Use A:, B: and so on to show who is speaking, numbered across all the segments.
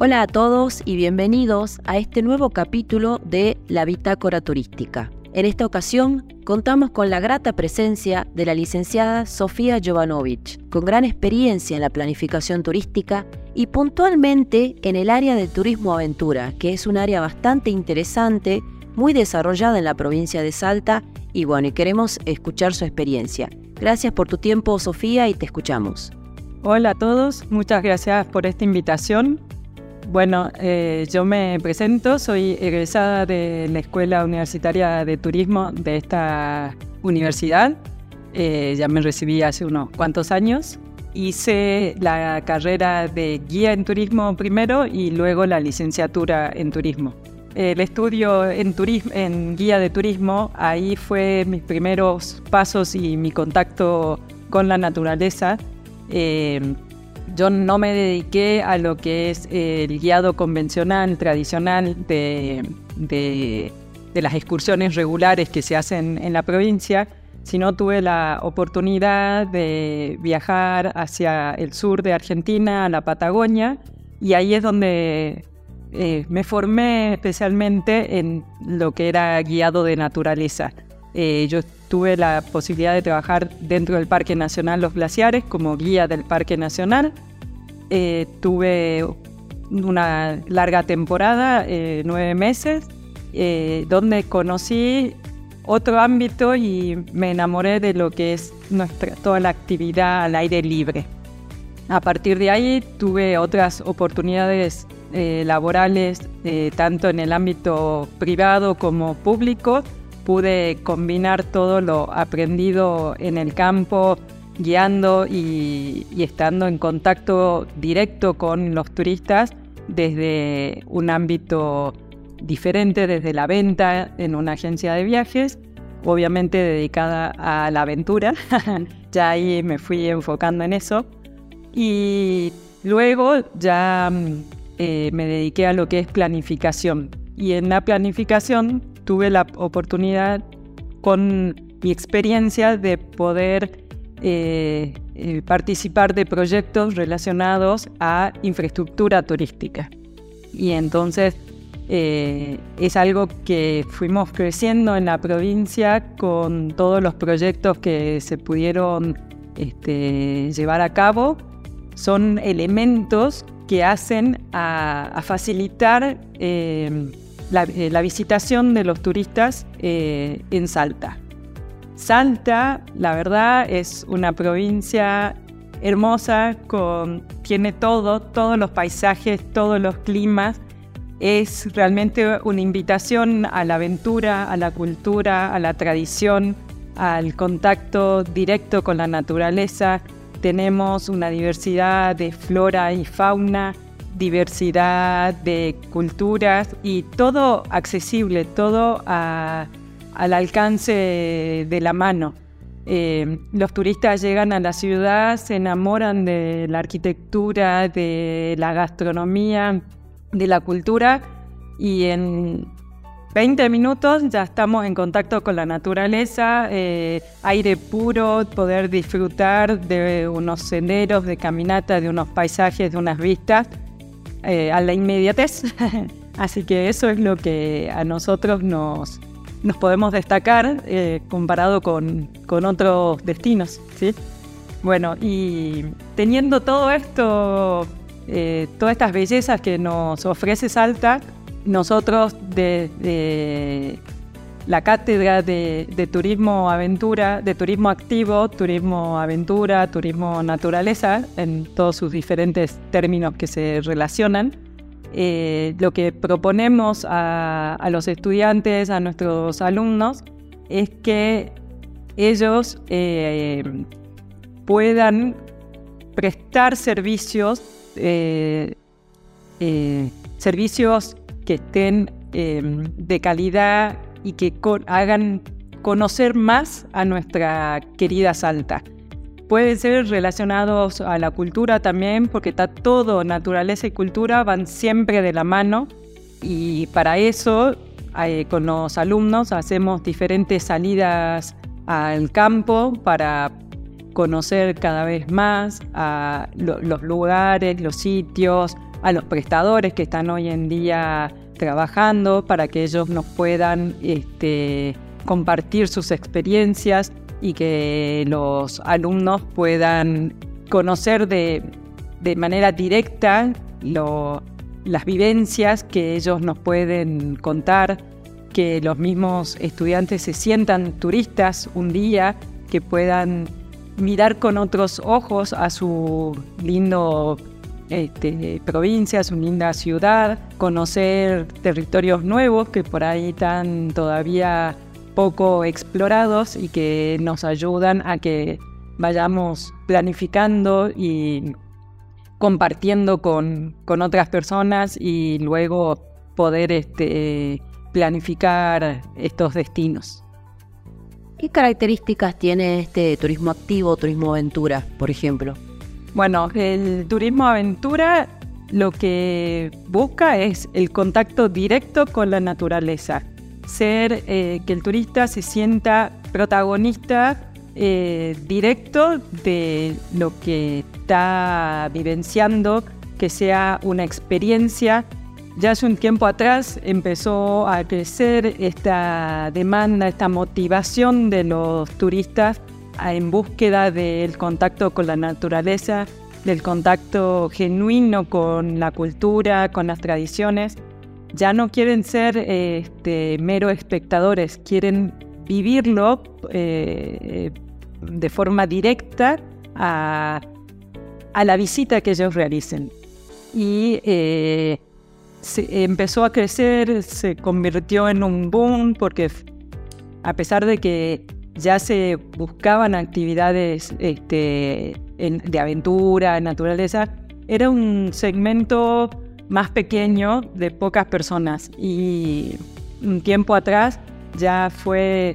A: Hola a todos y bienvenidos a este nuevo capítulo de La Bitácora Turística. En esta ocasión contamos con la grata presencia de la licenciada Sofía Jovanovic, con gran experiencia en la planificación turística y puntualmente en el área de turismo aventura, que es un área bastante interesante, muy desarrollada en la provincia de Salta y bueno, queremos escuchar su experiencia. Gracias por tu tiempo, Sofía, y te escuchamos.
B: Hola a todos, muchas gracias por esta invitación. Bueno, eh, yo me presento, soy egresada de la Escuela Universitaria de Turismo de esta universidad. Eh, ya me recibí hace unos cuantos años. Hice la carrera de guía en turismo primero y luego la licenciatura en turismo. El estudio en, turismo, en guía de turismo, ahí fue mis primeros pasos y mi contacto con la naturaleza. Eh, yo no me dediqué a lo que es el guiado convencional, tradicional de, las excursiones regulares que se hacen en la provincia, sino tuve la oportunidad de viajar hacia el sur de Argentina, a la Patagonia, y ahí es donde eh, me formé especialmente en lo que era guiado de naturaleza. Eh, yo tuve la posibilidad de trabajar dentro del Parque Nacional Los Glaciares como guía del Parque Nacional. Eh, tuve una larga temporada, eh, nueve meses, donde conocí otro ámbito y me enamoré de lo que es nuestra, toda la actividad al aire libre. A partir de ahí tuve otras oportunidades laborales, tanto en el ámbito privado como público, pude combinar todo lo aprendido en el campo, guiando y, estando en contacto directo con los turistas desde un ámbito diferente, desde la venta en una agencia de viajes, obviamente dedicada a la aventura. ya ahí me fui enfocando en eso. Y luego ya mm, eh, me dediqué a lo que es planificación. Y en la planificación tuve la oportunidad con mi experiencia de poder eh, eh, participar de proyectos relacionados a infraestructura turística. Y entonces eh, es algo que fuimos creciendo en la provincia con todos los proyectos que se pudieron este, llevar a cabo. Son elementos que hacen a, facilitar eh, la, visitación de los turistas eh, en Salta. Salta, la verdad, es una provincia hermosa, con, tiene todo, todos los paisajes, todos los climas. Es realmente una invitación a la aventura, a la cultura, a la tradición, al contacto directo con la naturaleza. Tenemos una diversidad de flora y fauna diversidad de culturas y todo accesible, todo al alcance de la mano. Eh, los turistas llegan a la ciudad, se enamoran de la arquitectura, de la gastronomía, de la cultura y en 20 minutos ya estamos en contacto con la naturaleza, eh, aire puro, poder disfrutar de unos senderos, de caminata, de unos paisajes, de unas vistas eh, a la inmediatez. Así que eso es lo que a nosotros nos, nos podemos destacar eh, comparado con, con, otros destinos. ¿sí? Bueno, y teniendo todo esto, eh, todas estas bellezas que nos ofrece Salta, nosotros desde la cátedra de, turismo aventura, de turismo activo, turismo aventura, turismo naturaleza, en todos sus diferentes términos que se relacionan. Eh, lo que proponemos a, los estudiantes, a nuestros alumnos, es que ellos eh, puedan prestar servicios, eh, servicios que estén de calidad y que hagan conocer más a nuestra querida Salta. Pueden ser relacionados a la cultura también, porque está todo, naturaleza y cultura van siempre de la mano. Y para eso, eh, con los alumnos, hacemos diferentes salidas al campo para conocer cada vez más a los lugares, los sitios, a los prestadores que están hoy en día trabajando para que ellos nos puedan este, compartir sus experiencias y que los alumnos puedan conocer de, manera directa las vivencias que ellos nos pueden contar, que los mismos estudiantes se sientan turistas un día, que puedan mirar con otros ojos a su lindo este, provincia, su linda ciudad, conocer territorios nuevos que por ahí están todavía poco explorados y que nos ayudan a que vayamos planificando y compartiendo con, otras personas y luego poder este, planificar estos destinos.
A: ¿Qué características tiene este turismo activo, turismo aventura, por ejemplo?
B: Bueno, el turismo aventura lo que busca es el contacto directo con la naturaleza, ser eh, que el turista se sienta protagonista eh, directo de lo que está vivenciando, que sea una experiencia. Ya hace un tiempo atrás empezó a crecer esta demanda, esta motivación de los turistas en búsqueda del contacto con la naturaleza, del contacto genuino con la cultura, con las tradiciones. Ya no quieren ser este, mero espectadores, quieren vivirlo eh, de forma directa a, la visita que ellos realicen. Y eh, se empezó a crecer, se convirtió en un boom porque a pesar de que ya se buscaban actividades este, de aventura, naturaleza, era un segmento más pequeño de pocas personas. Y un tiempo atrás ya fue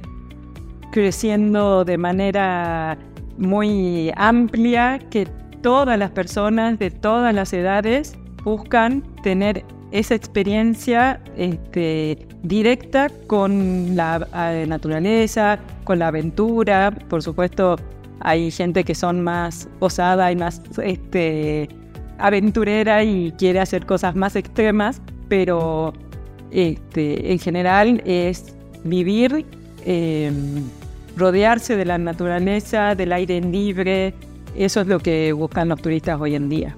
B: creciendo de manera muy amplia que todas las personas de todas las edades buscan tener esa experiencia este, directa con la naturaleza, con la aventura. Por supuesto, hay gente que son más osada y más este, aventurera y quiere hacer cosas más extremas, pero este, en general es vivir, em, rodearse de la naturaleza, del aire libre. Eso es lo que buscan los turistas hoy en día.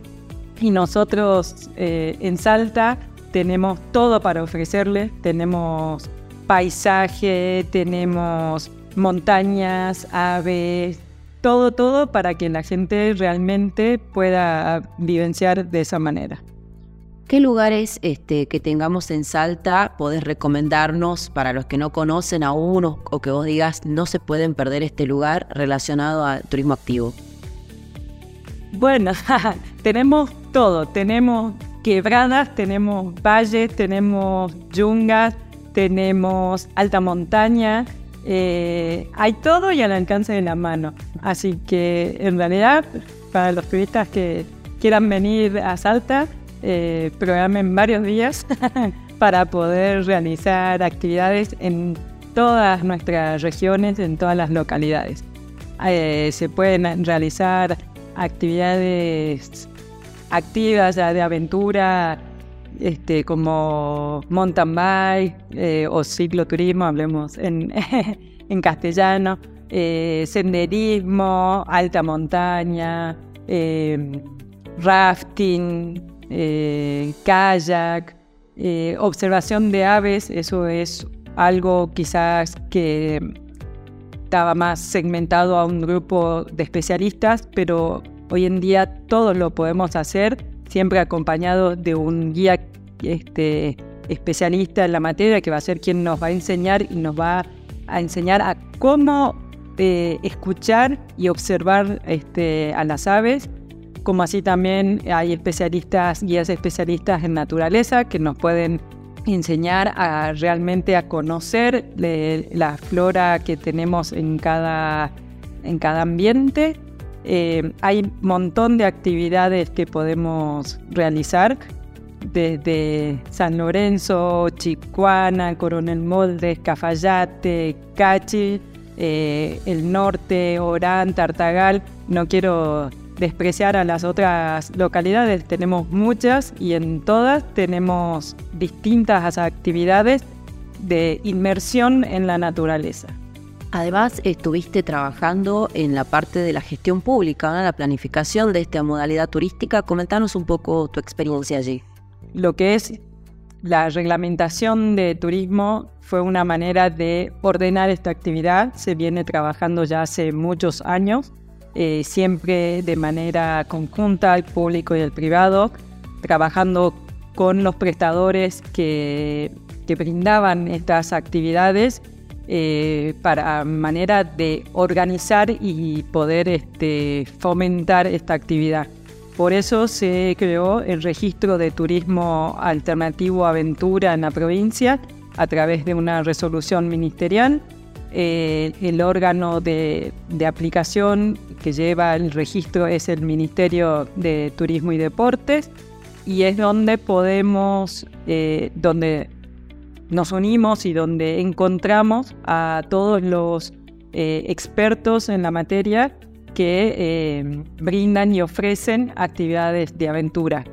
B: Y nosotros eh, en Salta tenemos todo para ofrecerles, tenemos paisaje, tenemos montañas, aves, todo, todo para que la gente realmente pueda vivenciar de esa manera.
A: ¿Qué lugares este, que tengamos en Salta podés recomendarnos para los que no conocen aún o, o que vos digas no se pueden perder este lugar relacionado a turismo activo?
B: Bueno, tenemos todo. Tenemos quebradas, tenemos valles, tenemos yungas, tenemos alta montaña. Eh, hay todo y al alcance de la mano. Así que en realidad, para los turistas que quieran venir a Salta, eh, programen varios días para poder realizar actividades en todas nuestras regiones, en todas las localidades. Eh, se pueden realizar actividades activas de aventura, este, como mountain bike eh, o cicloturismo, hablemos en, en castellano, eh, senderismo, alta montaña, em, rafting, eh, kayak, observación de aves, eso es algo quizás que estaba más segmentado a un grupo de especialistas, pero hoy en día todo lo podemos hacer siempre acompañado de un guía este, especialista en la materia que va a ser quien nos va a enseñar y nos va a enseñar a cómo eh, escuchar y observar este, a las aves, como así también hay especialistas, guías especialistas en naturaleza que nos pueden enseñar a realmente a conocer la flora que tenemos en cada, en cada ambiente. Eh, hay un montón de actividades que podemos realizar desde San Lorenzo, Chicuana, Coronel Moldes, Cafayate, Cachi, eh, el norte, Orán, Tartagal. No quiero despreciar a las otras localidades. Tenemos muchas y en todas tenemos distintas actividades de inmersión en la naturaleza.
A: Además, estuviste trabajando en la parte de la gestión pública, la planificación de esta modalidad turística. Comentanos un poco tu experiencia allí.
B: Lo que es la reglamentación de turismo fue una manera de ordenar esta actividad. Se viene trabajando ya hace muchos años, eh, siempre de manera conjunta, el público y el privado, trabajando con los prestadores que, brindaban estas actividades eh, para manera de organizar y poder este, fomentar esta actividad. Por eso se creó el registro de turismo alternativo aventura en la provincia a través de una resolución ministerial. Eh, el órgano de, aplicación que lleva el registro es el Ministerio de Turismo y Deportes y es donde podemos, eh, donde nos unimos y donde encontramos a todos los eh, expertos en la materia que eh, brindan y ofrecen actividades de aventura.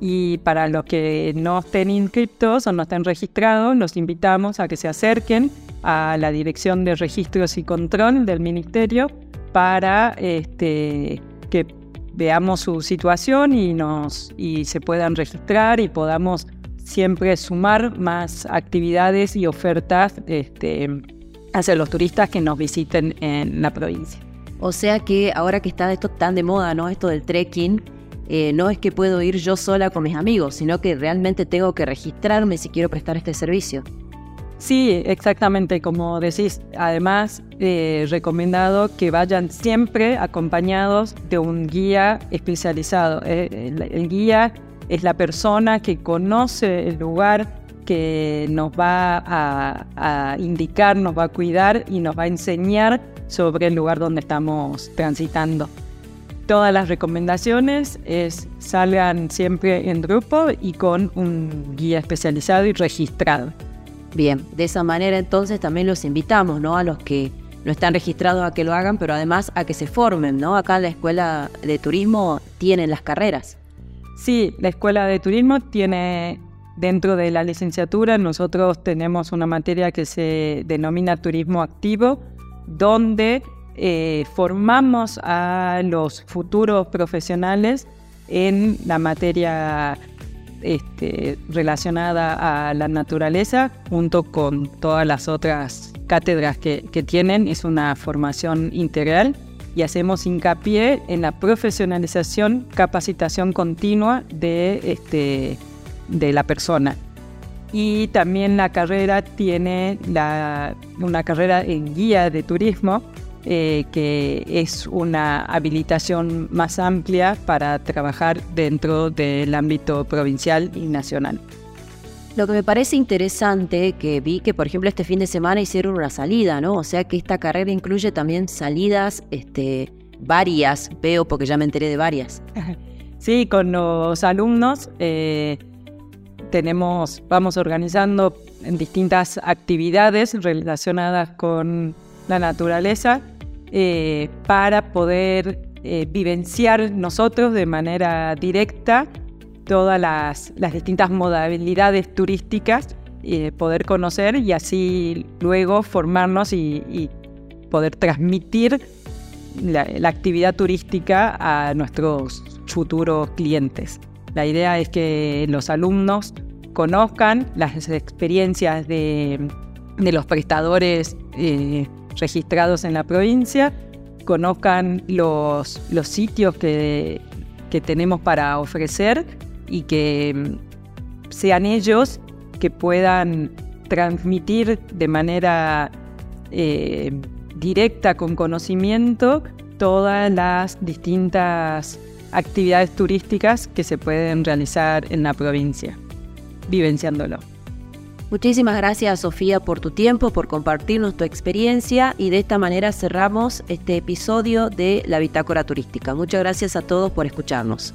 B: Y para los que no estén inscritos o no estén registrados, los invitamos a que se acerquen a la Dirección de Registros y Control del Ministerio para este, que veamos su situación y, nos, y se puedan registrar y podamos siempre sumar más actividades y ofertas este, hacia los turistas que nos visiten en la provincia.
A: O sea que ahora que está esto tan de moda, ¿no? Esto del trekking, eh, no es que puedo ir yo sola con mis amigos, sino que realmente tengo que registrarme si quiero prestar este servicio.
B: Sí, exactamente, como decís. Además, eh, recomendado que vayan siempre acompañados de un guía especializado. Eh, el, guía es la persona que conoce el lugar, que nos va a indicar, nos va a cuidar y nos va a enseñar sobre el lugar donde estamos transitando. Todas las recomendaciones es salgan siempre en grupo y con un guía especializado y registrado.
A: Bien, de esa manera entonces también los invitamos, ¿no? A los que no están registrados a que lo hagan, pero además a que se formen, ¿no? Acá en la escuela de turismo tienen las carreras.
B: Sí, la escuela de turismo tiene dentro de la licenciatura, nosotros tenemos una materia que se denomina turismo activo, donde eh, formamos a los futuros profesionales en la materia este, relacionada a la naturaleza, junto con todas las otras cátedras que, tienen. Es una formación integral y hacemos hincapié en la profesionalización, capacitación continua de, este, de la persona y también la carrera tiene una carrera en guía de turismo eh, que es una habilitación más amplia para trabajar dentro del ámbito provincial y nacional.
A: Lo que me parece interesante que vi que, por ejemplo, este fin de semana hicieron una salida, ¿no? O sea que esta carrera incluye también salidas, este, varias, veo porque ya me enteré de varias.
B: Sí, con los alumnos eh, tenemos, vamos organizando distintas actividades relacionadas con la naturaleza eh, para poder eh, vivenciar nosotros de manera directa todas las, distintas modalidades turísticas, eh, poder conocer y así luego formarnos y, poder transmitir la, actividad turística a nuestros futuros clientes. La idea es que los alumnos conozcan las experiencias de, los prestadores eh, registrados en la provincia, conozcan los sitios que, tenemos para ofrecer y que mm, sean ellos que puedan transmitir de manera eh, directa, con conocimiento, todas las distintas actividades turísticas que se pueden realizar en la provincia, vivenciándolo.
A: Muchísimas gracias Sofía por tu tiempo, por compartirnos tu experiencia y de esta manera cerramos este episodio de la Bitácora Turística. Muchas gracias a todos por escucharnos.